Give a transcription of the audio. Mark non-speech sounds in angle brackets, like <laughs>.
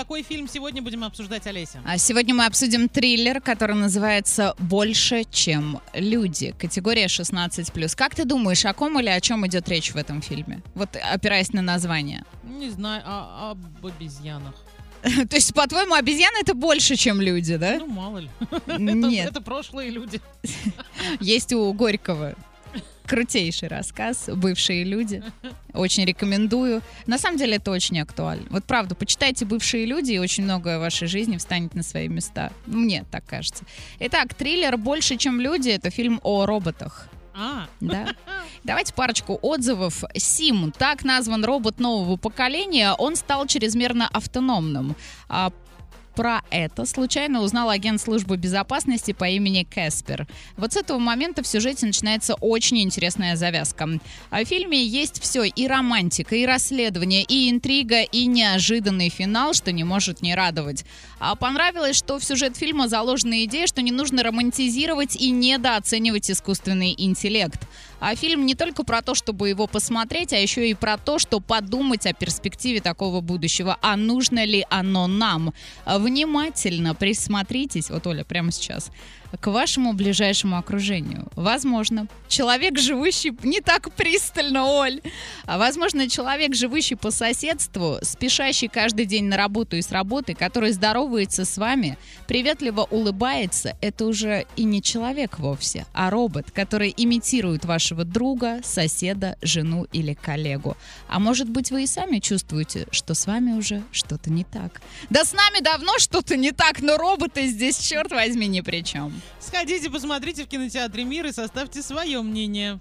какой фильм сегодня будем обсуждать, Олеся? А сегодня мы обсудим триллер, который называется «Больше, чем люди». Категория 16+. Как ты думаешь, о ком или о чем идет речь в этом фильме? Вот опираясь на название. Не знаю, а, об обезьянах. <laughs> То есть, по-твоему, обезьяны это больше, чем люди, да? Ну, мало ли. <laughs> Нет. Это, это прошлые люди. <laughs> Есть у Горького крутейший рассказ «Бывшие люди». Очень рекомендую. На самом деле это очень актуально. Вот правда, почитайте «Бывшие люди», и очень многое в вашей жизни встанет на свои места. Мне так кажется. Итак, триллер «Больше, чем люди» — это фильм о роботах. А, Да. Давайте парочку отзывов. Сим, так назван робот нового поколения, он стал чрезмерно автономным. Про это случайно узнал агент службы безопасности по имени Кэспер. Вот с этого момента в сюжете начинается очень интересная завязка. А В фильме есть все, и романтика, и расследование, и интрига, и неожиданный финал, что не может не радовать. А понравилось, что в сюжет фильма заложена идея, что не нужно романтизировать и недооценивать искусственный интеллект. А фильм не только про то, чтобы его посмотреть, а еще и про то, что подумать о перспективе такого будущего. А нужно ли оно нам? Внимательно присмотритесь, вот Оля, прямо сейчас, к вашему ближайшему окружению. Возможно, человек, живущий не так пристально, Оль. А возможно, человек, живущий по соседству, спешащий каждый день на работу и с работы, который здоровается с вами, приветливо улыбается, это уже и не человек вовсе, а робот, который имитирует вашего друга, соседа, жену или коллегу. А может быть, вы и сами чувствуете, что с вами уже что-то не так. Да с нами давно что-то не так, но роботы здесь, черт возьми, ни при чем. сходите, посмотрите в кинотеатре «Мир» и составьте свое мнение.